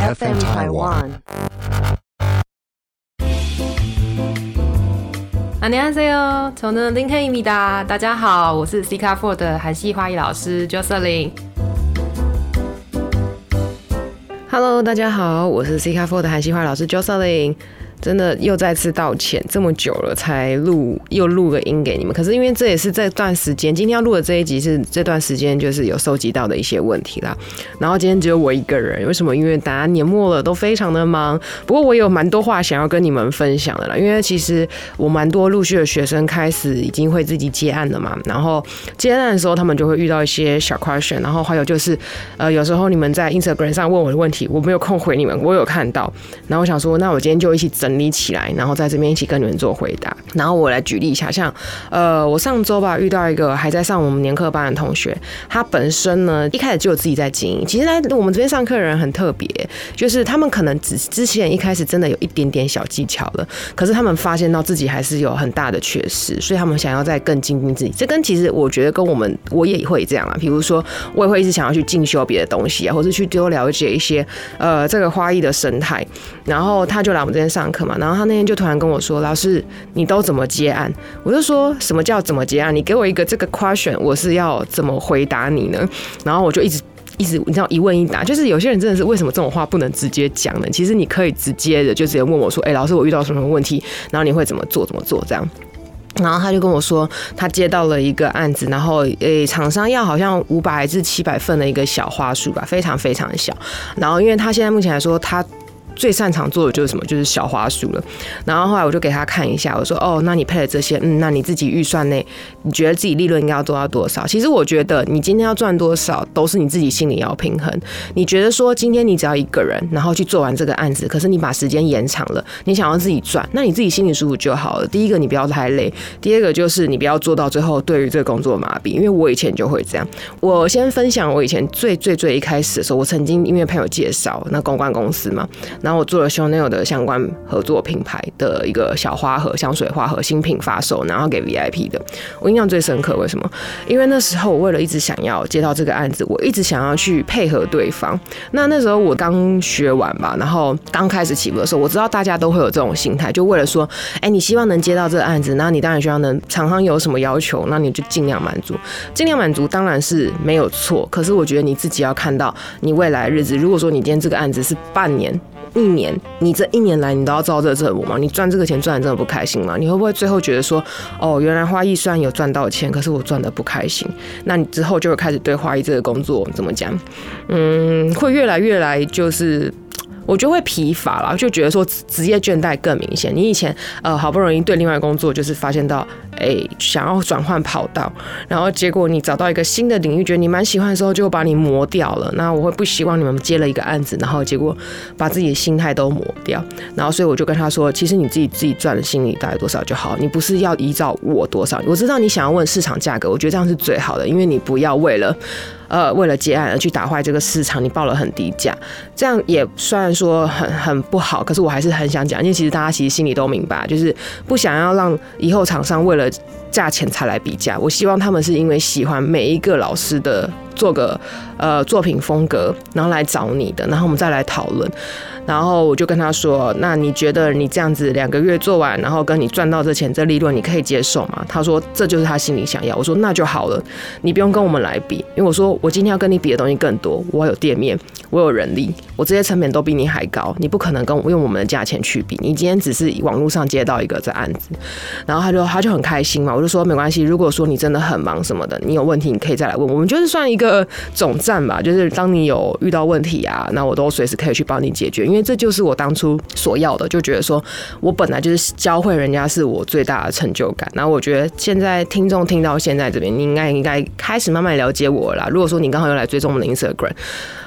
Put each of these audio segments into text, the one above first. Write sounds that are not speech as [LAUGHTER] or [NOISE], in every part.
FM Taiwan。안녕하세요저는링헤입니다大家好，我是 C 卡 Four 的韩系花艺老师 Jocelyn。Hello，大家好，我是 C 卡 Four 的韩系花艺老师 Jocelyn。 真的又再次道歉，这么久了才录，又录个音给你们。可是因为这也是这段时间，今天要录的这一集是这段时间就是有收集到的一些问题啦。然后今天只有我一个人，为什么？因为大家年末了，都非常的忙。不过我有蛮多话想要跟你们分享的啦。因为其实我蛮多陆续的学生开始已经会自己接案了嘛。然后接案的时候，他们就会遇到一些小 question。然后还有就是，呃，有时候你们在 Instagram 上问我的问题，我没有空回你们，我有看到。然后我想说，那我今天就一起整。整理起来，然后在这边一起跟你们做回答。然后我来举例一下，像呃，我上周吧遇到一个还在上我们年课班的同学，他本身呢一开始就有自己在经营。其实来我们这边上课的人很特别，就是他们可能只之前一开始真的有一点点小技巧了，可是他们发现到自己还是有很大的缺失，所以他们想要再更精进自己。这跟其实我觉得跟我们我也会这样啊，比如说我也会一直想要去进修别的东西啊，或者去多了解一些呃这个花艺的生态。然后他就来我们这边上课。然后他那天就突然跟我说：“老师，你都怎么接案？”我就说什么叫怎么接案？你给我一个这个 question，我是要怎么回答你呢？然后我就一直一直你知道一问一答，就是有些人真的是为什么这种话不能直接讲呢？其实你可以直接的就直接问我说：“哎，老师，我遇到什么问题？然后你会怎么做？怎么做？”这样。然后他就跟我说，他接到了一个案子，然后诶，厂商要好像五百至七百份的一个小花束吧，非常非常的小。然后因为他现在目前来说，他最擅长做的就是什么？就是小花束了。然后后来我就给他看一下，我说：“哦，那你配了这些，嗯，那你自己预算内，你觉得自己利润应该要做到多少？”其实我觉得你今天要赚多少，都是你自己心里要平衡。你觉得说今天你只要一个人，然后去做完这个案子，可是你把时间延长了，你想要自己赚，那你自己心里舒服就好了。第一个，你不要太累；第二个，就是你不要做到最后对于这个工作麻痹。因为我以前就会这样。我先分享我以前最最最一开始的时候，我曾经因为朋友介绍，那公关公司嘛。然后然后我做了 Chanel 的相关合作品牌的一个小花盒香水花盒新品发售，然后给 VIP 的。我印象最深刻，为什么？因为那时候我为了一直想要接到这个案子，我一直想要去配合对方。那那时候我刚学完吧，然后刚开始起步的时候，我知道大家都会有这种心态，就为了说，哎，你希望能接到这个案子，那你当然需要能厂商有什么要求，那你就尽量满足，尽量满足当然是没有错。可是我觉得你自己要看到你未来日子，如果说你今天这个案子是半年。一年，你这一年来你都要照这这我吗？你赚这个钱赚的真的不开心吗？你会不会最后觉得说，哦，原来花艺虽然有赚到钱，可是我赚的不开心？那你之后就会开始对花艺这个工作怎么讲？嗯，会越来越来就是。我就会疲乏了，就觉得说职业倦怠更明显。你以前呃好不容易对另外工作就是发现到哎想要转换跑道，然后结果你找到一个新的领域，觉得你蛮喜欢的时候，就把你磨掉了。那我会不希望你们接了一个案子，然后结果把自己的心态都磨掉。然后所以我就跟他说，其实你自己自己赚的心里大概多少就好，你不是要依照我多少。我知道你想要问市场价格，我觉得这样是最好的，因为你不要为了。呃，为了接案而去打坏这个市场，你报了很低价，这样也虽然说很很不好，可是我还是很想讲，因为其实大家其实心里都明白，就是不想要让以后厂商为了价钱才来比价。我希望他们是因为喜欢每一个老师的做个呃作品风格，然后来找你的，然后我们再来讨论。然后我就跟他说：“那你觉得你这样子两个月做完，然后跟你赚到这钱这利润，你可以接受吗？”他说：“这就是他心里想要。”我说：“那就好了，你不用跟我们来比，因为我说我今天要跟你比的东西更多，我有店面，我有人力，我这些成本都比你还高，你不可能跟我用我们的价钱去比。你今天只是网络上接到一个这案子，然后他就他就很开心嘛。我就说没关系，如果说你真的很忙什么的，你有问题你可以再来问。我们就是算一个总站吧，就是当你有遇到问题啊，那我都随时可以去帮你解决。”因为这就是我当初所要的，就觉得说我本来就是教会人家是我最大的成就感。然后我觉得现在听众听到现在这边，你应该应该开始慢慢了解我了。如果说你刚好又来追踪我们的 Instagram，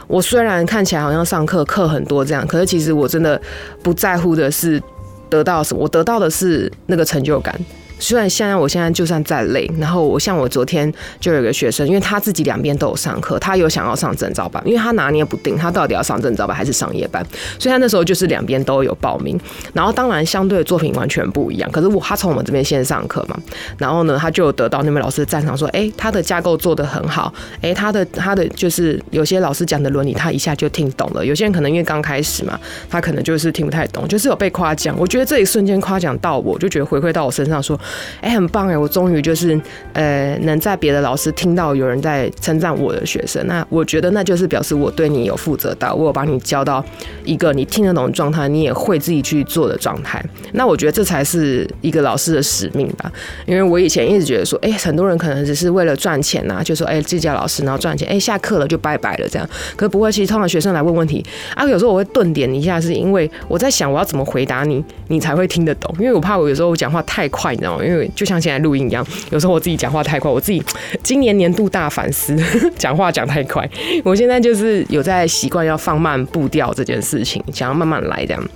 我虽然看起来好像上课课很多这样，可是其实我真的不在乎的是得到什么，我得到的是那个成就感。虽然现在我现在就算再累，然后我像我昨天就有个学生，因为他自己两边都有上课，他有想要上证照班，因为他拿捏不定他到底要上证照班还是上夜班，所以他那时候就是两边都有报名。然后当然相对的作品完全不一样，可是我他从我们这边先上课嘛，然后呢他就得到那位老师的赞赏，说哎他的架构做得很好，哎他的他的就是有些老师讲的伦理他一下就听懂了，有些人可能因为刚开始嘛，他可能就是听不太懂，就是有被夸奖。我觉得这一瞬间夸奖到我，就觉得回馈到我身上，说哎很棒哎，我终于就是呃能在别的老师听到有人在称赞我的学生，那我觉得那就是表示我对你有负责到，我有把你教到一个你听得懂的状态，你也会自己去做的状态。那我觉得这才是一个老师的使命吧，因为我以前一直觉得说，哎，很多人可能只是为了赚钱呐，就说哎，这家老师然后赚钱，哎，下课了就拜拜了这样。可不会，其实通常学生来问问题啊，有时候我会顿点一下，是因为我在想我要怎么回答你，你才会听得懂。因为我怕我有时候我讲话太快，你知道吗因为就像现在录音一样，有时候我自己讲话太快，我自己今年年度大反思，[LAUGHS] 讲话讲太快。我现在就是有在习惯要放慢步调这件事情，想要慢慢来这样。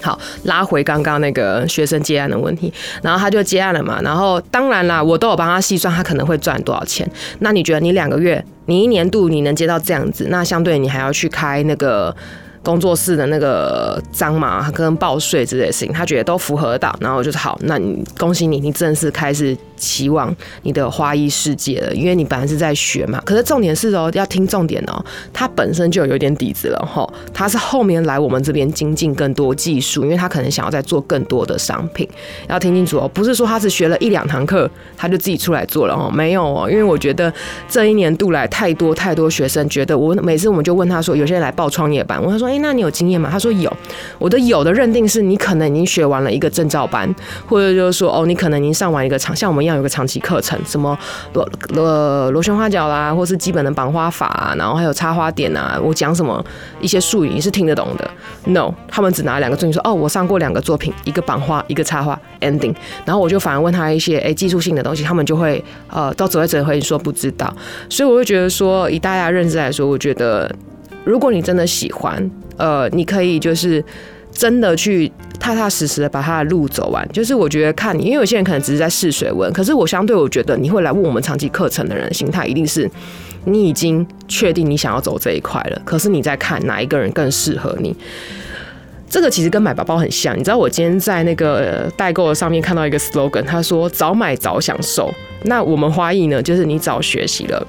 好，拉回刚刚那个学生接案的问题，然后他就接案了嘛。然后当然啦，我都有帮他细算，他可能会赚多少钱。那你觉得你两个月，你一年度你能接到这样子，那相对你还要去开那个。工作室的那个章嘛，跟报税之类的事情，他觉得都符合到，然后就是好，那你恭喜你，你正式开始期望你的花艺世界了，因为你本来是在学嘛。可是重点是哦，要听重点哦，他本身就有点底子了哈，他是后面来我们这边精进更多技术，因为他可能想要再做更多的商品，要听清楚哦，不是说他是学了一两堂课他就自己出来做了哦，没有哦，因为我觉得这一年度来太多太多学生觉得我每次我们就问他说，有些人来报创业班，我他说。哎，那你有经验吗？他说有。我的有的认定是你可能已经学完了一个证照班，或者就是说，哦，你可能已经上完一个场，像我们一样有个长期课程，什么螺螺旋花脚啦，或是基本的绑花法啊，然后还有插花点啊。我讲什么一些术语你是听得懂的？No，他们只拿两个证据说，哦，我上过两个作品，一个绑花，一个插花，ending。然后我就反而问他一些哎技术性的东西，他们就会呃到只会只会说不知道。所以我会觉得说，以大家认知来说，我觉得如果你真的喜欢。呃，你可以就是真的去踏踏实实的把他的路走完。就是我觉得看你，因为有些人可能只是在试水温，可是我相对我觉得你会来问我们长期课程的人，心态一定是你已经确定你想要走这一块了。可是你在看哪一个人更适合你。这个其实跟买包包很像。你知道我今天在那个代购的上面看到一个 slogan，他说早买早享受。那我们花艺呢，就是你早学习了。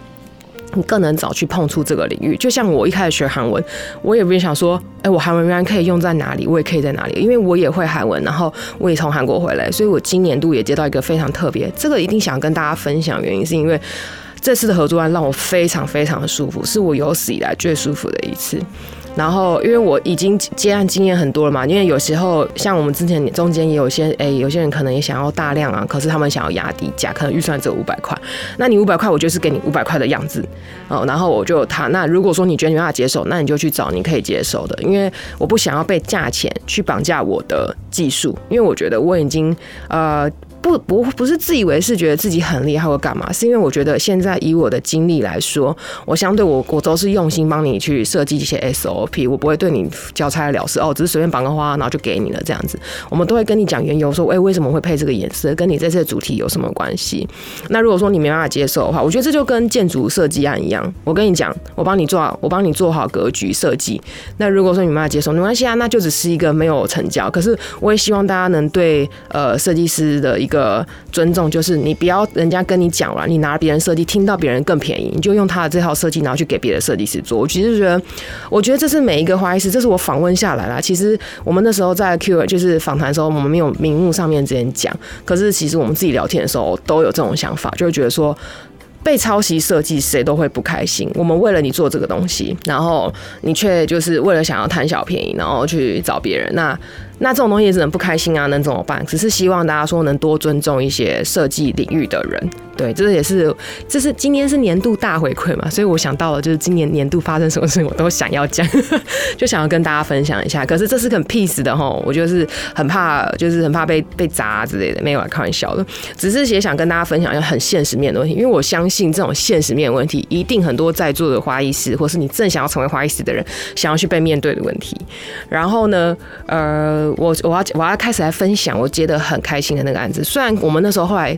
你更能早去碰触这个领域，就像我一开始学韩文，我也不想说，哎，我韩文原来可以用在哪里，我也可以在哪里，因为我也会韩文，然后我也从韩国回来，所以我今年度也接到一个非常特别，这个一定想跟大家分享，原因是因为这次的合作案让我非常非常的舒服，是我有史以来最舒服的一次。然后，因为我已经接案经验很多了嘛，因为有时候像我们之前中间也有些，哎，有些人可能也想要大量啊，可是他们想要压低价，可能预算只有五百块，那你五百块，我就是给你五百块的样子，哦，然后我就他，那如果说你觉得你没法接受，那你就去找你可以接受的，因为我不想要被价钱去绑架我的技术，因为我觉得我已经呃。不不不是自以为是觉得自己很厉害或干嘛，是因为我觉得现在以我的经历来说，我相对我我都是用心帮你去设计一些 SOP，我不会对你交差了事哦，只是随便绑个花然后就给你了这样子。我们都会跟你讲缘由，说哎为什么会配这个颜色，跟你这次的主题有什么关系？那如果说你没办法接受的话，我觉得这就跟建筑设计案一样，我跟你讲，我帮你做好，我帮你做好格局设计。那如果说你没办法接受，没关系啊，那就只是一个没有成交。可是我也希望大家能对呃设计师的一个。个尊重就是你不要人家跟你讲了，你拿别人设计，听到别人更便宜，你就用他的这套设计，然后去给别的设计师做。我其实觉得，我觉得这是每一个花艺师，这是我访问下来啦。其实我们那时候在 Q 就是访谈的时候，我们没有明目上面之前讲，可是其实我们自己聊天的时候都有这种想法，就会觉得说被抄袭设计谁都会不开心。我们为了你做这个东西，然后你却就是为了想要贪小便宜，然后去找别人那。那这种东西也只能不开心啊，能怎么办？只是希望大家说能多尊重一些设计领域的人。对，这也是这是今年是年度大回馈嘛，所以我想到了，就是今年年度发生什么事情，我都想要讲，[LAUGHS] 就想要跟大家分享一下。可是这是很 peace 的哈，我就是很怕，就是很怕被被砸之类的，没有开玩笑的，只是也想跟大家分享一个很现实面的问题，因为我相信这种现实面的问题，一定很多在座的花艺师，或是你正想要成为花艺师的人，想要去被面对的问题。然后呢，呃。我我要我要开始来分享我接的很开心的那个案子。虽然我们那时候后来。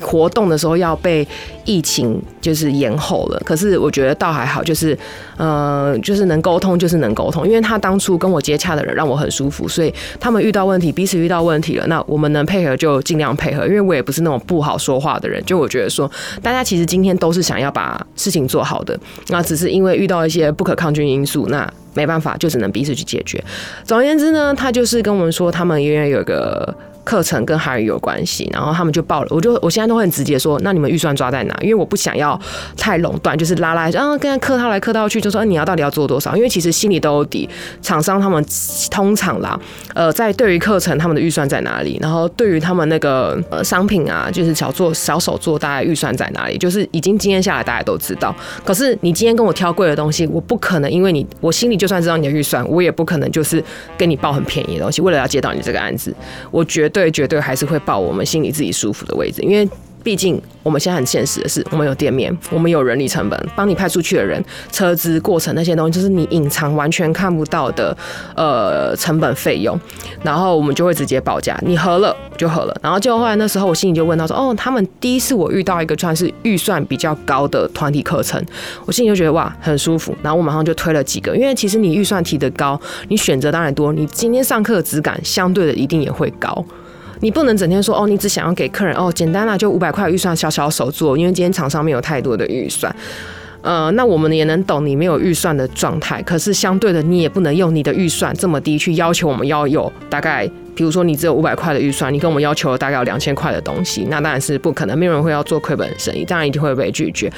活动的时候要被疫情就是延后了，可是我觉得倒还好，就是呃，就是能沟通就是能沟通，因为他当初跟我接洽的人让我很舒服，所以他们遇到问题，彼此遇到问题了，那我们能配合就尽量配合，因为我也不是那种不好说话的人，就我觉得说大家其实今天都是想要把事情做好的，那只是因为遇到一些不可抗拒因素，那没办法，就只能彼此去解决。总而言之呢，他就是跟我们说，他们因为有一个。课程跟韩语有关系，然后他们就报了，我就我现在都很直接说，那你们预算抓在哪？因为我不想要太垄断，就是拉拉，然后跟客套来客套去，就说你要到底要做多少？因为其实心里都有底，厂商他们通常啦，呃，在对于课程他们的预算在哪里，然后对于他们那个呃商品啊，就是小做小手做，大概预算在哪里，就是已经经验下来，大家都知道。可是你今天跟我挑贵的东西，我不可能因为你，我心里就算知道你的预算，我也不可能就是跟你报很便宜的东西，为了要接到你这个案子，我绝对。对，绝对还是会报我们心里自己舒服的位置，因为毕竟我们现在很现实的是，我们有店面，我们有人力成本，帮你派出去的人、车资、过程那些东西，就是你隐藏完全看不到的呃成本费用，然后我们就会直接报价，你合了就合了。然后就后来那时候，我心里就问他说：“哦，他们第一次我遇到一个算是预算比较高的团体课程，我心里就觉得哇很舒服。然后我马上就推了几个，因为其实你预算提的高，你选择当然多，你今天上课的质感相对的一定也会高。”你不能整天说哦，你只想要给客人哦，简单啦，就五百块预算，小小手做，因为今天厂商没有太多的预算，呃，那我们也能懂你没有预算的状态，可是相对的，你也不能用你的预算这么低去要求我们要有大概，比如说你只有五百块的预算，你跟我们要求大概有两千块的东西，那当然是不可能，没有人会要做亏本生意，当然一定会被拒绝。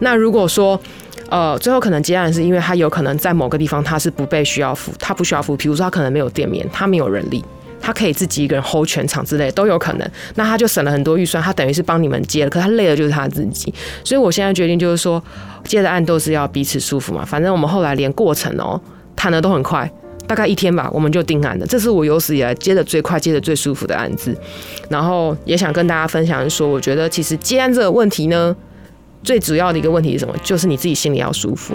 那如果说呃，最后可能接案是因为他有可能在某个地方他是不被需要付，他不需要付，比如说他可能没有店面，他没有人力。他可以自己一个人 hold 全场之类都有可能，那他就省了很多预算，他等于是帮你们接了，可他累的就是他自己。所以我现在决定就是说，接的案都是要彼此舒服嘛。反正我们后来连过程哦谈的都很快，大概一天吧，我们就定案了。这是我有史以来接的最快、接的最舒服的案子。然后也想跟大家分享说，我觉得其实接案这个问题呢，最主要的一个问题是什么？就是你自己心里要舒服。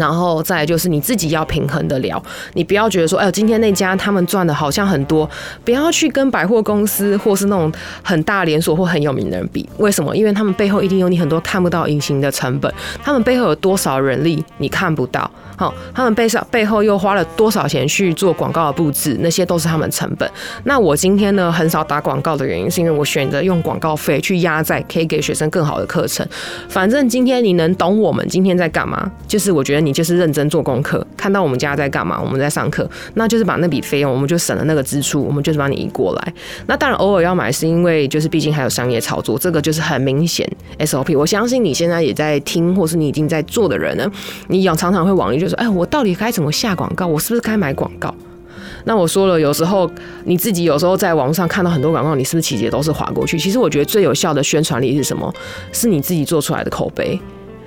然后再就是你自己要平衡的了，你不要觉得说，哎，今天那家他们赚的好像很多，不要去跟百货公司或是那种很大连锁或很有名的人比。为什么？因为他们背后一定有你很多看不到隐形的成本，他们背后有多少人力你看不到。好，他们背上背后又花了多少钱去做广告的布置，那些都是他们成本。那我今天呢，很少打广告的原因，是因为我选择用广告费去压在可以给学生更好的课程。反正今天你能懂我们今天在干嘛，就是我觉得你就是认真做功课，看到我们家在干嘛，我们在上课，那就是把那笔费用，我们就省了那个支出，我们就是把你移过来。那当然偶尔要买，是因为就是毕竟还有商业操作，这个就是很明显 SOP。我相信你现在也在听，或是你已经在做的人呢，你常常会往一就说。哎，我到底该怎么下广告？我是不是该买广告？那我说了，有时候你自己有时候在网上看到很多广告，你是不是其实都是划过去？其实我觉得最有效的宣传力是什么？是你自己做出来的口碑，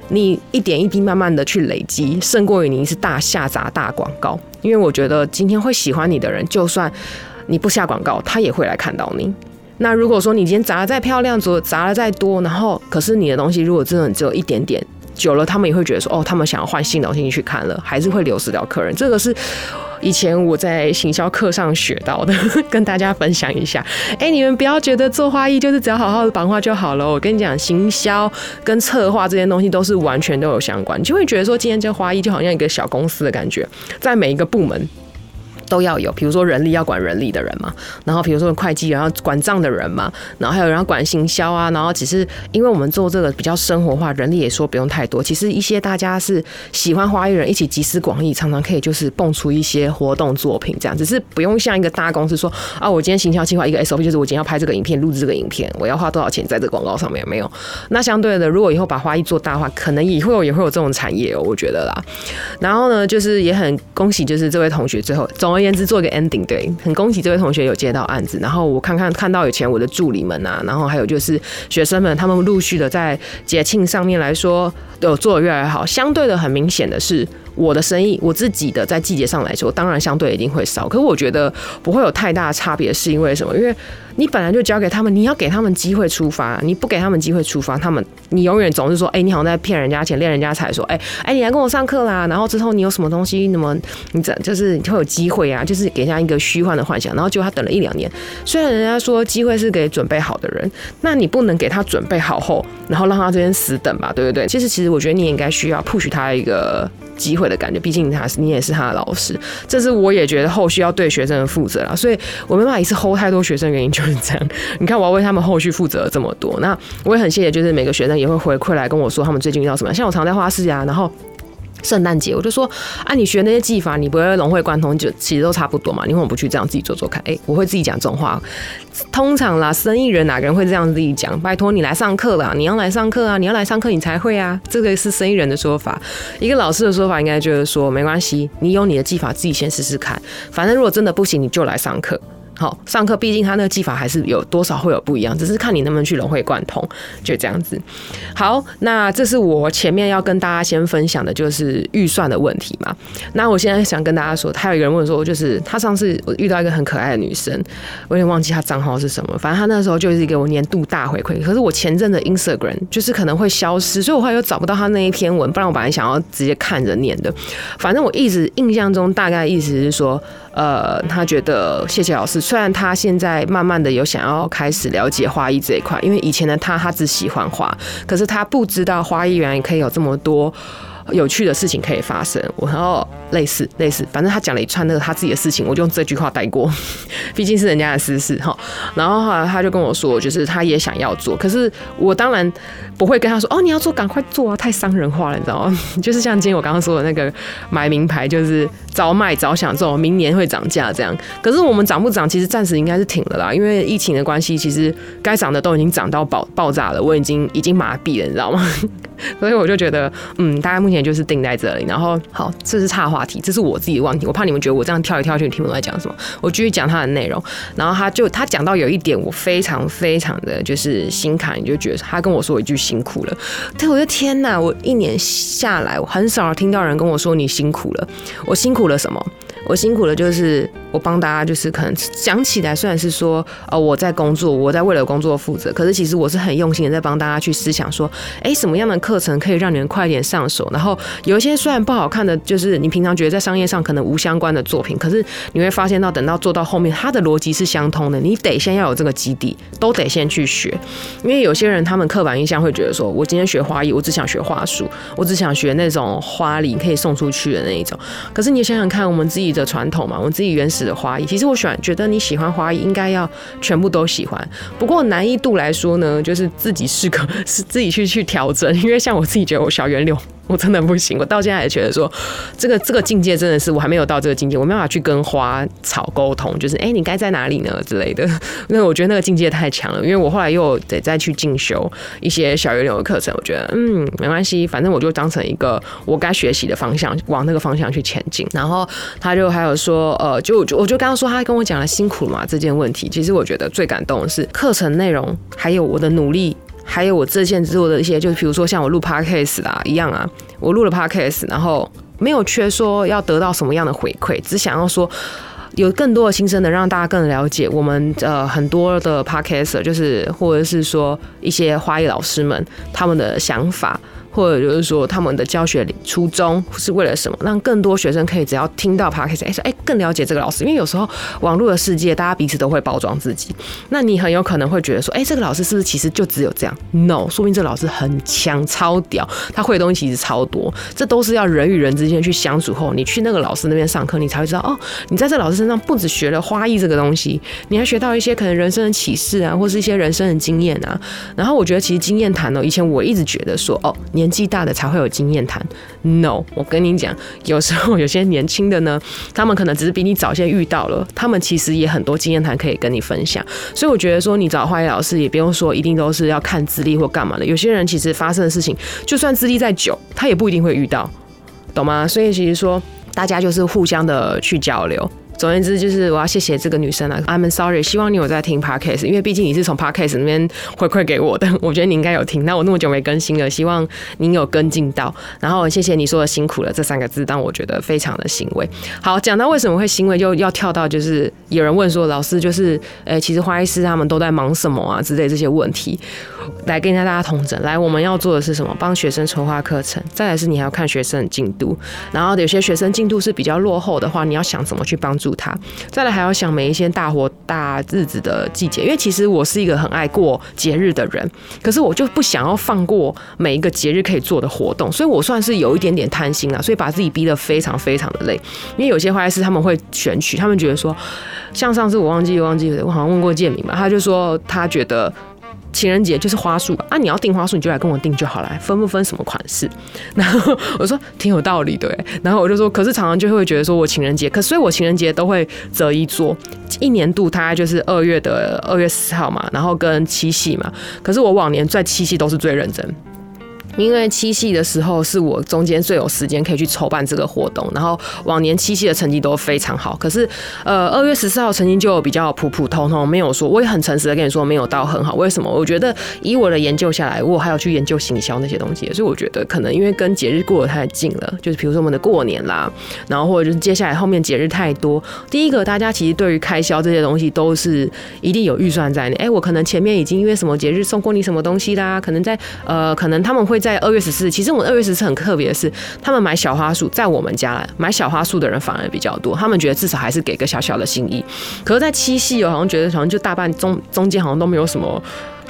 你一点一滴慢慢的去累积，胜过于你是大下砸大广告。因为我觉得今天会喜欢你的人，就算你不下广告，他也会来看到你。那如果说你今天砸的再漂亮，做砸的再多，然后可是你的东西如果真的只有一点点。久了，他们也会觉得说，哦，他们想要换新的东西去看了，还是会流失掉客人。这个是以前我在行销课上学到的，[LAUGHS] 跟大家分享一下。哎，你们不要觉得做花艺就是只要好好的绑花就好了。我跟你讲，行销跟策划这些东西都是完全都有相关。你就会觉得说，今天这花艺就好像一个小公司的感觉，在每一个部门。都要有，比如说人力要管人力的人嘛，然后比如说会计然后管账的人嘛，然后还有人要管行销啊，然后只是因为我们做这个比较生活化，人力也说不用太多。其实一些大家是喜欢花艺人一起集思广益，常常可以就是蹦出一些活动作品这样，只是不用像一个大公司说啊，我今天行销计划一个 SOP 就是我今天要拍这个影片，录制这个影片，我要花多少钱在这个广告上面没有？那相对的，如果以后把花艺做大话，可能以后也会有这种产业哦，我觉得啦。然后呢，就是也很恭喜，就是这位同学最后终总而言之做一个 ending，对，很恭喜这位同学有接到案子。然后我看看看到以前我的助理们啊，然后还有就是学生们，他们陆续的在节庆上面来说有做的越来越好。相对的，很明显的是，我的生意，我自己的在季节上来说，当然相对一定会少。可是我觉得不会有太大的差别，是因为什么？因为你本来就交给他们，你要给他们机会出发，你不给他们机会出发，他们你永远总是说，哎，你好像在骗人家钱，骗人家才，说，哎哎，你来跟我上课啦，然后之后你有什么东西，那么你这就是你会有机会啊，就是给人家一个虚幻的幻想，然后结果他等了一两年，虽然人家说机会是给准备好的人，那你不能给他准备好后，然后让他这边死等吧，对不对？其实其实我觉得你也应该需要 push 他一个。机会的感觉，毕竟他是你也是他的老师，这是我也觉得后续要对学生负责了，所以我没办法一次 hold 太多学生，原因就是这样。[LAUGHS] 你看，我要为他们后续负责这么多，那我也很谢谢，就是每个学生也会回馈来跟我说他们最近遇到什么，像我常在画室啊，然后。圣诞节，我就说啊，你学那些技法，你不会融会贯通，就其实都差不多嘛。你为什么不去这样自己做做看？哎，我会自己讲这种话。通常啦，生意人哪个人会这样自己讲？拜托你来上课啦，你要来上课啊，你要来上课你才会啊。这个是生意人的说法。一个老师的说法应该就是说，没关系，你有你的技法，自己先试试看。反正如果真的不行，你就来上课。好，上课毕竟他那个技法还是有多少会有不一样，只是看你能不能去融会贯通，就这样子。好，那这是我前面要跟大家先分享的，就是预算的问题嘛。那我现在想跟大家说，还有一个人问说，就是他上次我遇到一个很可爱的女生，我有点忘记她账号是什么，反正她那时候就是给我年度大回馈。可是我前阵的 Instagram 就是可能会消失，所以我后来又找不到她那一篇文，不然我本来想要直接看着念的。反正我一直印象中大概意思是说。呃，他觉得谢谢老师。虽然他现在慢慢的有想要开始了解花艺这一块，因为以前的他他只喜欢花，可是他不知道花艺原来可以有这么多。有趣的事情可以发生，我然后类似类似，反正他讲了一串那个他自己的事情，我就用这句话带过，[LAUGHS] 毕竟是人家的私事哈。然后后来他就跟我说，就是他也想要做，可是我当然不会跟他说哦，你要做赶快做啊，太伤人化了，你知道吗？[LAUGHS] 就是像今天我刚刚说的那个买名牌，就是早卖早享受，明年会涨价这样。可是我们涨不涨，其实暂时应该是停了啦，因为疫情的关系，其实该涨的都已经涨到爆爆炸了，我已经已经麻痹了，你知道吗？[LAUGHS] 所以我就觉得，嗯，大概目前就是定在这里。然后，好，这是差话题，这是我自己的问题。我怕你们觉得我这样跳一跳去，听不懂在讲什么。我继续讲他的内容。然后他就他讲到有一点，我非常非常的就是心坎，你就觉得他跟我说一句辛苦了。对，我的天哪！我一年下来，我很少听到人跟我说你辛苦了。我辛苦了什么？我辛苦了，就是我帮大家，就是可能讲起来，虽然是说，呃，我在工作，我在为了工作负责，可是其实我是很用心的在帮大家去思想，说，哎，什么样的课程可以让你们快点上手？然后有一些虽然不好看的，就是你平常觉得在商业上可能无相关的作品，可是你会发现到等到做到后面，它的逻辑是相通的。你得先要有这个基地，都得先去学，因为有些人他们刻板印象会觉得说，我今天学花艺，我只想学花束，我只想学那种花礼可以送出去的那一种。可是你想想看，我们自己。的传统嘛，我们自己原始的花艺，其实我喜欢，觉得你喜欢花艺，应该要全部都喜欢。不过难易度来说呢，就是自己适可 [LAUGHS] 是自己去去调整，因为像我自己觉得我小圆柳。我真的不行，我到现在也觉得说，这个这个境界真的是我还没有到这个境界，我没办法去跟花草沟通，就是哎，你该在哪里呢之类的。那我觉得那个境界太强了，因为我后来又得再去进修一些小圆流的课程，我觉得嗯没关系，反正我就当成一个我该学习的方向，往那个方向去前进。然后他就还有说，呃，就就我就刚刚说他跟我讲了辛苦嘛这件问题，其实我觉得最感动的是课程内容，还有我的努力。还有我之前做的一些，就是比如说像我录 podcast 啦一样啊，我录了 podcast，然后没有缺说要得到什么样的回馈，只想要说有更多的新生能，让大家更了解我们呃很多的 podcast，就是或者是说一些花艺老师们他们的想法。或者就是说，他们的教学初衷是为了什么？让更多学生可以只要听到 podcast，哎说哎更了解这个老师。因为有时候网络的世界，大家彼此都会包装自己。那你很有可能会觉得说，哎，这个老师是不是其实就只有这样？No，说明这老师很强、超屌，他会的东西其实超多。这都是要人与人之间去相处后，你去那个老师那边上课，你才会知道哦，你在这老师身上不止学了花艺这个东西，你还学到一些可能人生的启示啊，或是一些人生的经验啊。然后我觉得其实经验谈哦，以前我一直觉得说，哦，你。年纪大的才会有经验谈，no，我跟你讲，有时候有些年轻的呢，他们可能只是比你早先遇到了，他们其实也很多经验谈可以跟你分享。所以我觉得说，你找化学老师也不用说一定都是要看资历或干嘛的。有些人其实发生的事情，就算资历再久，他也不一定会遇到，懂吗？所以其实说，大家就是互相的去交流。总而言之，就是我要谢谢这个女生啊，I'm sorry，希望你有在听 podcast，因为毕竟你是从 podcast 那边回馈给我的，我觉得你应该有听。那我那么久没更新了，希望您有跟进到。然后谢谢你说的辛苦了这三个字，但我觉得非常的欣慰。好，讲到为什么会欣慰，就要跳到就是有人问说，老师就是，诶，其实花艺师他们都在忙什么啊之类这些问题，来跟一下大家同整。来，我们要做的是什么？帮学生筹划课程，再来是你还要看学生的进度，然后有些学生进度是比较落后的话，你要想怎么去帮助助他。再来还要想每一些大活大日子的季节，因为其实我是一个很爱过节日的人，可是我就不想要放过每一个节日可以做的活动，所以我算是有一点点贪心了，所以把自己逼得非常非常的累。因为有些花师他们会选取，他们觉得说，像上次我忘记忘记我好像问过建明吧，他就说他觉得。情人节就是花束啊！你要订花束，你就来跟我订就好了，分不分什么款式？然后我说挺有道理的，然后我就说，可是常常就会觉得说我情人节，可所以我情人节都会择一桌，一年度大概就是二月的二月四号嘛，然后跟七夕嘛。可是我往年在七夕都是最认真。因为七夕的时候是我中间最有时间可以去筹办这个活动，然后往年七夕的成绩都非常好。可是，呃，二月十四号成绩就比较普普通通，没有说，我也很诚实的跟你说，没有到很好。为什么？我觉得以我的研究下来，我还要去研究行销那些东西，所以我觉得可能因为跟节日过得太近了，就是比如说我们的过年啦，然后或者就是接下来后面节日太多。第一个，大家其实对于开销这些东西都是一定有预算在内。哎，我可能前面已经因为什么节日送过你什么东西啦，可能在呃，可能他们会。在二月十四，其实我们二月十四很特别的是，他们买小花束，在我们家买小花束的人反而比较多。他们觉得至少还是给个小小的心意。可是，在七夕，我好像觉得好像就大半中中间好像都没有什么。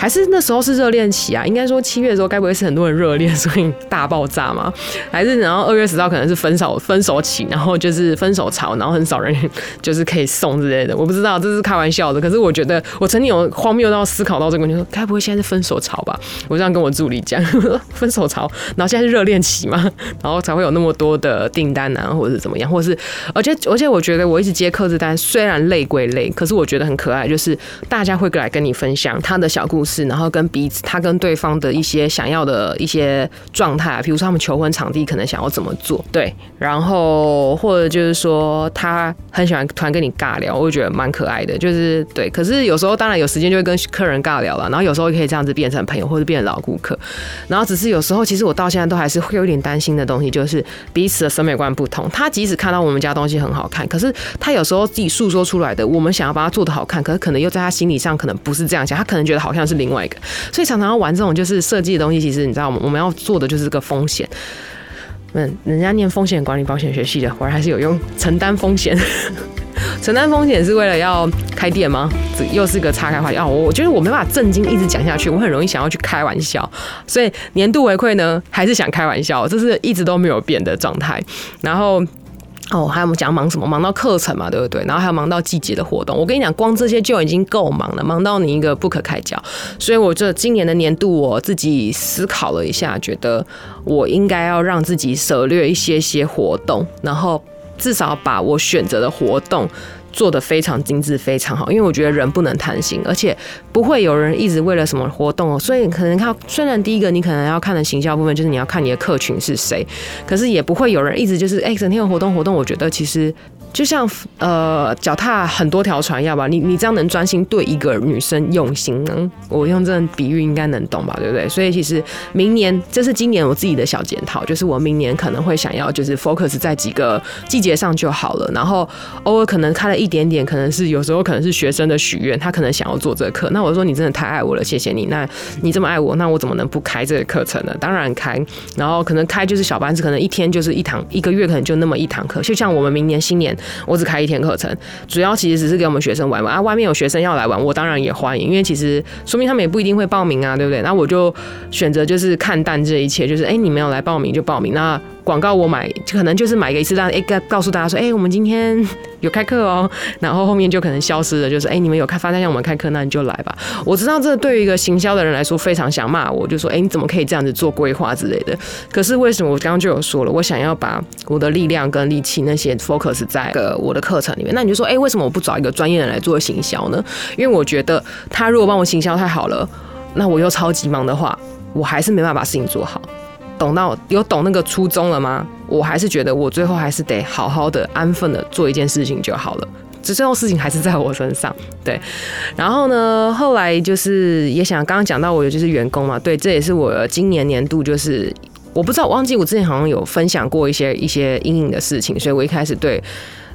还是那时候是热恋期啊，应该说七月的时候，该不会是很多人热恋，所以大爆炸吗？[LAUGHS] 还是然后二月十号可能是分手分手期，然后就是分手潮，然后很少人 [LAUGHS] 就是可以送之类的，我不知道，这是开玩笑的。可是我觉得我曾经有荒谬到思考到这个问题，说该不会现在是分手潮吧？我这样跟我助理讲，[LAUGHS] 分手潮，然后现在是热恋期嘛，然后才会有那么多的订单啊，或者是怎么样，或者是而且而且我觉得我一直接客制单，虽然累归累，可是我觉得很可爱，就是大家会来跟你分享他的小故事。是，然后跟彼此，他跟对方的一些想要的一些状态，比如说他们求婚场地可能想要怎么做，对，然后或者就是说他很喜欢突然跟你尬聊，我觉得蛮可爱的，就是对。可是有时候当然有时间就会跟客人尬聊了，然后有时候可以这样子变成朋友或者变成老顾客，然后只是有时候其实我到现在都还是会有点担心的东西，就是彼此的审美观不同。他即使看到我们家东西很好看，可是他有时候自己诉说出来的，我们想要把它做的好看，可是可能又在他心理上可能不是这样想，他可能觉得好像是。另外一个，所以常常要玩这种就是设计的东西，其实你知道吗？我们要做的就是个风险。嗯，人家念风险管理保险学系的，果然还是有用。承担风险，[LAUGHS] 承担风险是为了要开店吗？这又是个岔开话题啊！我觉得我没办法正经一直讲下去，我很容易想要去开玩笑。所以年度回馈呢，还是想开玩笑，这是一直都没有变的状态。然后。哦，还有我们讲忙什么？忙到课程嘛，对不对？然后还有忙到季节的活动。我跟你讲，光这些就已经够忙了，忙到你一个不可开交。所以，我这今年的年度，我自己思考了一下，觉得我应该要让自己省略一些些活动，然后至少把我选择的活动。做的非常精致，非常好，因为我觉得人不能贪心，而且不会有人一直为了什么活动，所以可能看，虽然第一个你可能要看的行销部分就是你要看你的客群是谁，可是也不会有人一直就是哎整天有活动活动，我觉得其实。就像呃脚踏很多条船，一样吧？你你这样能专心对一个女生用心呢？我用这种比喻应该能懂吧？对不对？所以其实明年这是今年我自己的小检讨，就是我明年可能会想要就是 focus 在几个季节上就好了，然后偶尔可能开了一点点，可能是有时候可能是学生的许愿，他可能想要做这个课，那我说你真的太爱我了，谢谢你。那你这么爱我，那我怎么能不开这个课程呢？当然开，然后可能开就是小班制，可能一天就是一堂，一个月可能就那么一堂课，就像我们明年新年。我只开一天课程，主要其实只是给我们学生玩玩啊。外面有学生要来玩，我当然也欢迎，因为其实说明他们也不一定会报名啊，对不对？那我就选择就是看淡这一切，就是哎，你没有来报名就报名那。广告我买，可能就是买个一次，让哎告告诉大家说，哎，我们今天有开课哦，然后后面就可能消失了，就是哎，你们有开发单让我们开课，那你就来吧。我知道这对于一个行销的人来说非常想骂我，就说，哎，你怎么可以这样子做规划之类的？可是为什么我刚刚就有说了，我想要把我的力量跟力气那些 focus 在个我的课程里面。那你就说，哎，为什么我不找一个专业人来做行销呢？因为我觉得他如果帮我行销太好了，那我又超级忙的话，我还是没办法把事情做好。懂到有懂那个初衷了吗？我还是觉得我最后还是得好好的安分的做一件事情就好了。这最后事情还是在我身上，[LAUGHS] 对。然后呢，后来就是也想刚刚讲到我就是员工嘛，对，这也是我今年年度就是我不知道我忘记我之前好像有分享过一些一些阴影的事情，所以我一开始对。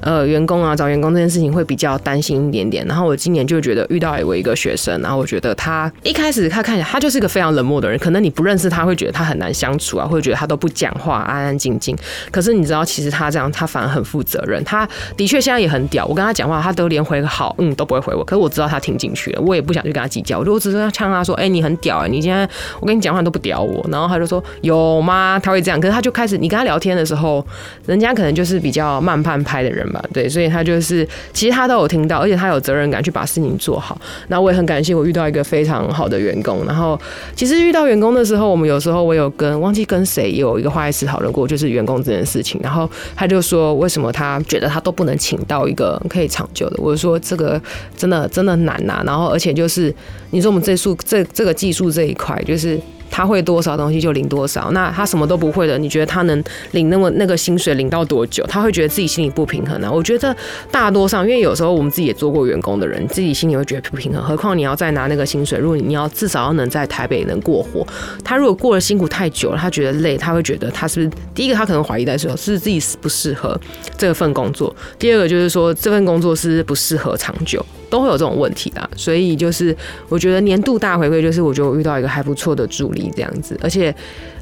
呃，员工啊，找员工这件事情会比较担心一点点。然后我今年就觉得遇到我一个学生，然后我觉得他一开始他看起来他就是一个非常冷漠的人，可能你不认识他会觉得他很难相处啊，会觉得他都不讲话，安安静静。可是你知道，其实他这样，他反而很负责任。他的确现在也很屌，我跟他讲话，他都连回个好，嗯，都不会回我。可是我知道他听进去了，我也不想去跟他计较，我就只是要呛他说，哎，你很屌哎，你现在我跟你讲话都不屌我。然后他就说有吗？他会这样，可是他就开始你跟他聊天的时候，人家可能就是比较慢半拍的人对，所以他就。是，其实他都有听到，而且他有责任感去把事情做好。那我也很感谢我遇到一个非常好的员工。然后，其实遇到员工的时候，我们有时候我有跟忘记跟谁有一个话题讨论过，就是员工这件事情。然后他就说，为什么他觉得他都不能请到一个可以长久的？我就说这个真的真的难呐。然后，而且就是你说我们这数这这个技术这一块，就是。他会多少东西就领多少，那他什么都不会的，你觉得他能领那么那个薪水领到多久？他会觉得自己心里不平衡呢？我觉得大多上，因为有时候我们自己也做过员工的人，自己心里会觉得不平衡。何况你要再拿那个薪水，如果你要至少要能在台北能过活，他如果过了辛苦太久了，他觉得累，他会觉得他是不是第一个他可能怀疑在说，是自己适不适合这份工作；第二个就是说这份工作是不适合长久。都会有这种问题的，所以就是我觉得年度大回馈就是我觉得我遇到一个还不错的助理这样子，而且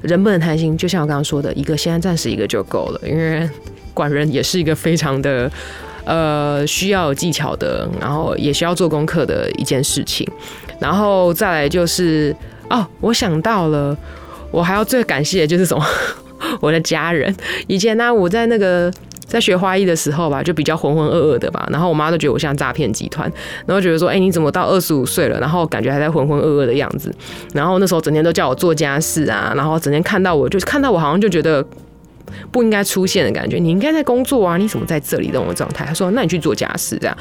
人不能贪心，就像我刚刚说的，一个现在暂时一个就够了，因为管人也是一个非常的呃需要有技巧的，然后也需要做功课的一件事情，然后再来就是哦，我想到了，我还要最感谢的就是什么，[LAUGHS] 我的家人，以前呢我在那个。在学花艺的时候吧，就比较浑浑噩噩的吧，然后我妈都觉得我像诈骗集团，然后觉得说，哎，你怎么到二十五岁了，然后感觉还在浑浑噩噩的样子，然后那时候整天都叫我做家事啊，然后整天看到我就是看到我好像就觉得不应该出现的感觉，你应该在工作啊，你怎么在这里这种状态？他说，那你去做家事这样，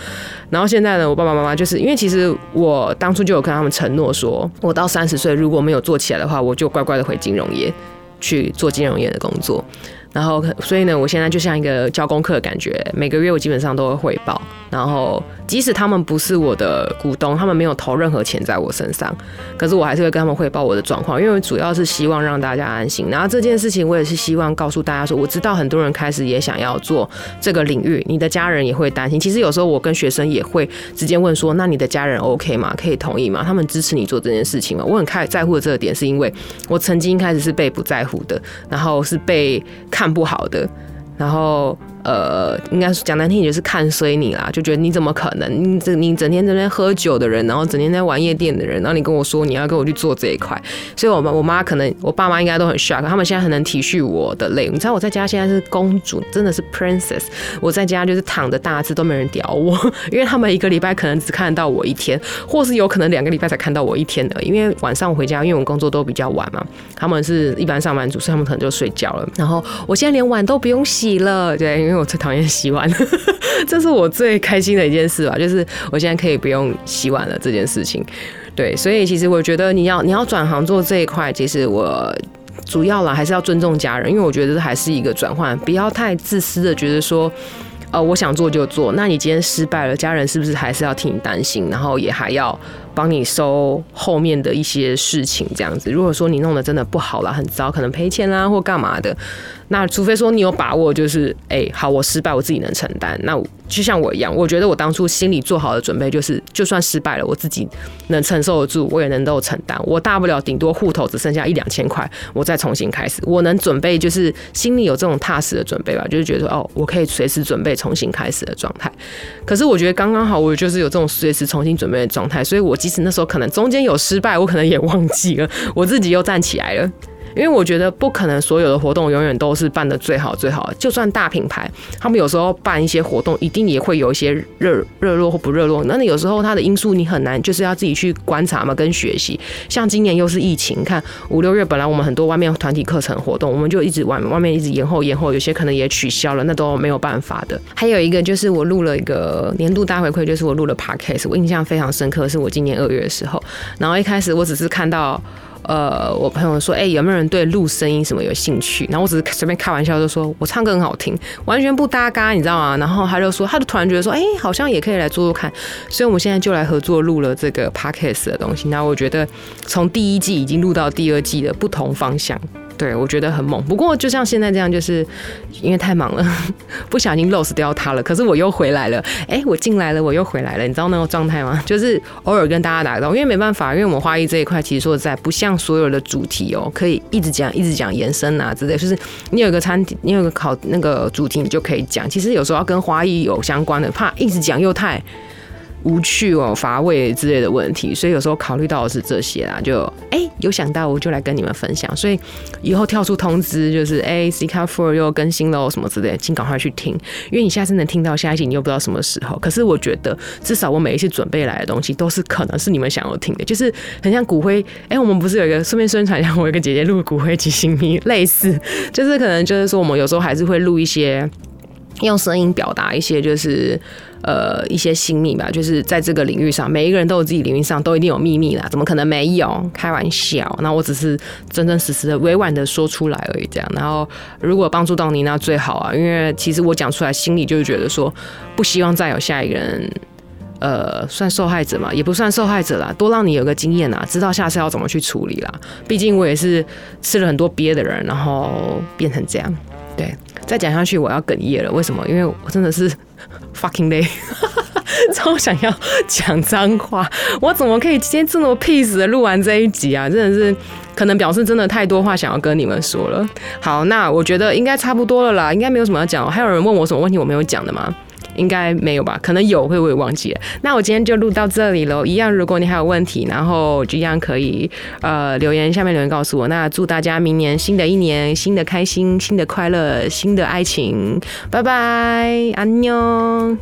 然后现在呢，我爸爸妈妈就是因为其实我当初就有跟他们承诺说，我到三十岁如果没有做起来的话，我就乖乖的回金融业去做金融业的工作。然后，所以呢，我现在就像一个交功课的感觉，每个月我基本上都会汇报。然后，即使他们不是我的股东，他们没有投任何钱在我身上，可是我还是会跟他们汇报我的状况，因为主要是希望让大家安心。然后这件事情，我也是希望告诉大家说，我知道很多人开始也想要做这个领域，你的家人也会担心。其实有时候我跟学生也会直接问说，那你的家人 OK 吗？可以同意吗？他们支持你做这件事情吗？我很开在乎的这个点，是因为我曾经开始是被不在乎的，然后是被看不好的，然后。呃，应该是讲难听点，就是看衰你啦，就觉得你怎么可能？你这你整天在那喝酒的人，然后整天在玩夜店的人，然后你跟我说你要跟我去做这一块，所以我妈我妈可能我爸妈应该都很 shock，他们现在很能体恤我的累。你知道我在家现在是公主，真的是 princess，我在家就是躺着大字都没人屌我，因为他们一个礼拜可能只看到我一天，或是有可能两个礼拜才看到我一天的，因为晚上回家，因为我们工作都比较晚嘛，他们是一般上班族，所以他们可能就睡觉了。然后我现在连碗都不用洗了，对，因为。我最讨厌洗碗，[LAUGHS] 这是我最开心的一件事吧，就是我现在可以不用洗碗了这件事情。对，所以其实我觉得你要你要转行做这一块，其实我主要啦还是要尊重家人，因为我觉得这还是一个转换，不要太自私的觉得说，呃，我想做就做。那你今天失败了，家人是不是还是要替你担心，然后也还要帮你收后面的一些事情这样子？如果说你弄得真的不好了，很糟，可能赔钱啦或干嘛的。那除非说你有把握，就是哎，好，我失败我自己能承担。那就像我一样，我觉得我当初心里做好的准备就是，就算失败了，我自己能承受得住，我也能够承担。我大不了顶多户头只剩下一两千块，我再重新开始。我能准备，就是心里有这种踏实的准备吧，就是觉得哦，我可以随时准备重新开始的状态。可是我觉得刚刚好，我就是有这种随时重新准备的状态，所以我即使那时候可能中间有失败，我可能也忘记了，我自己又站起来了。因为我觉得不可能所有的活动永远都是办的最好最好，就算大品牌，他们有时候办一些活动，一定也会有一些热热络或不热络。那你有时候它的因素你很难，就是要自己去观察嘛，跟学习。像今年又是疫情，看五六月本来我们很多外面团体课程活动，我们就一直往外面一直延后延后，有些可能也取消了，那都没有办法的。还有一个就是我录了一个年度大回馈，就是我录了 podcast，我印象非常深刻，是我今年二月的时候，然后一开始我只是看到。呃，我朋友说，哎，有没有人对录声音什么有兴趣？然后我只是随便开玩笑，就说我唱歌很好听，完全不搭嘎，你知道吗？然后他就说，他就突然觉得说，哎，好像也可以来做做看。所以我们现在就来合作录了这个 podcast 的东西。那我觉得从第一季已经录到第二季的不同方向。对，我觉得很猛。不过就像现在这样，就是因为太忙了，[LAUGHS] 不小心 lose 掉它了。可是我又回来了，哎，我进来了，我又回来了。你知道那个状态吗？就是偶尔跟大家打个招呼，因为没办法，因为我们花艺这一块，其实说实在，不像所有的主题哦，可以一直讲、一直讲延伸啊之类。就是你有个餐厅，你有个考那个主题，你就可以讲。其实有时候要跟花艺有相关的，怕一直讲又太。无趣哦，乏味之类的问题，所以有时候考虑到的是这些啦，就哎有想到我就来跟你们分享，所以以后跳出通知就是哎 C 卡 Four 又更新了什么之类，请赶快去听，因为你下次能听到下一集，你又不知道什么时候。可是我觉得至少我每一次准备来的东西都是可能是你们想要听的，就是很像骨灰。哎，我们不是有一个顺便宣传一下，我有个姐姐录骨灰及新迷，类似就是可能就是说我们有时候还是会录一些。用声音表达一些，就是呃一些心密吧，就是在这个领域上，每一个人都有自己领域上都一定有秘密啦，怎么可能没有？开玩笑，那我只是真真实实的委婉的说出来而已，这样。然后如果帮助到你，那最好啊，因为其实我讲出来，心里就是觉得说，不希望再有下一个人，呃，算受害者嘛，也不算受害者啦，多让你有个经验啊，知道下次要怎么去处理啦。毕竟我也是吃了很多鳖的人，然后变成这样，对。再讲下去我要哽咽了，为什么？因为我真的是 [LAUGHS] fucking 累，[LAUGHS] 超想要讲脏话。我怎么可以今天这么 peace 的录完这一集啊？真的是可能表示真的太多话想要跟你们说了。好，那我觉得应该差不多了啦，应该没有什么要讲。还有人问我什么问题我没有讲的吗？应该没有吧？可能有，会不会忘记了？那我今天就录到这里喽。一样，如果你还有问题，然后就一样可以呃留言下面留言告诉我。那祝大家明年新的一年，新的开心，新的快乐，新的爱情。拜拜，安妞。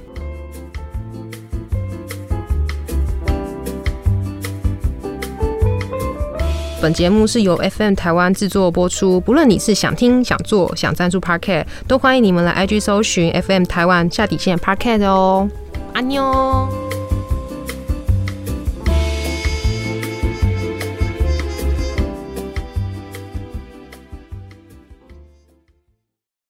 本节目是由 FM 台湾制作播出。不论你是想听、想做、想赞助 Parket，都欢迎你们来 IG 搜寻 FM 台湾下底线 Parket 哦。阿妞。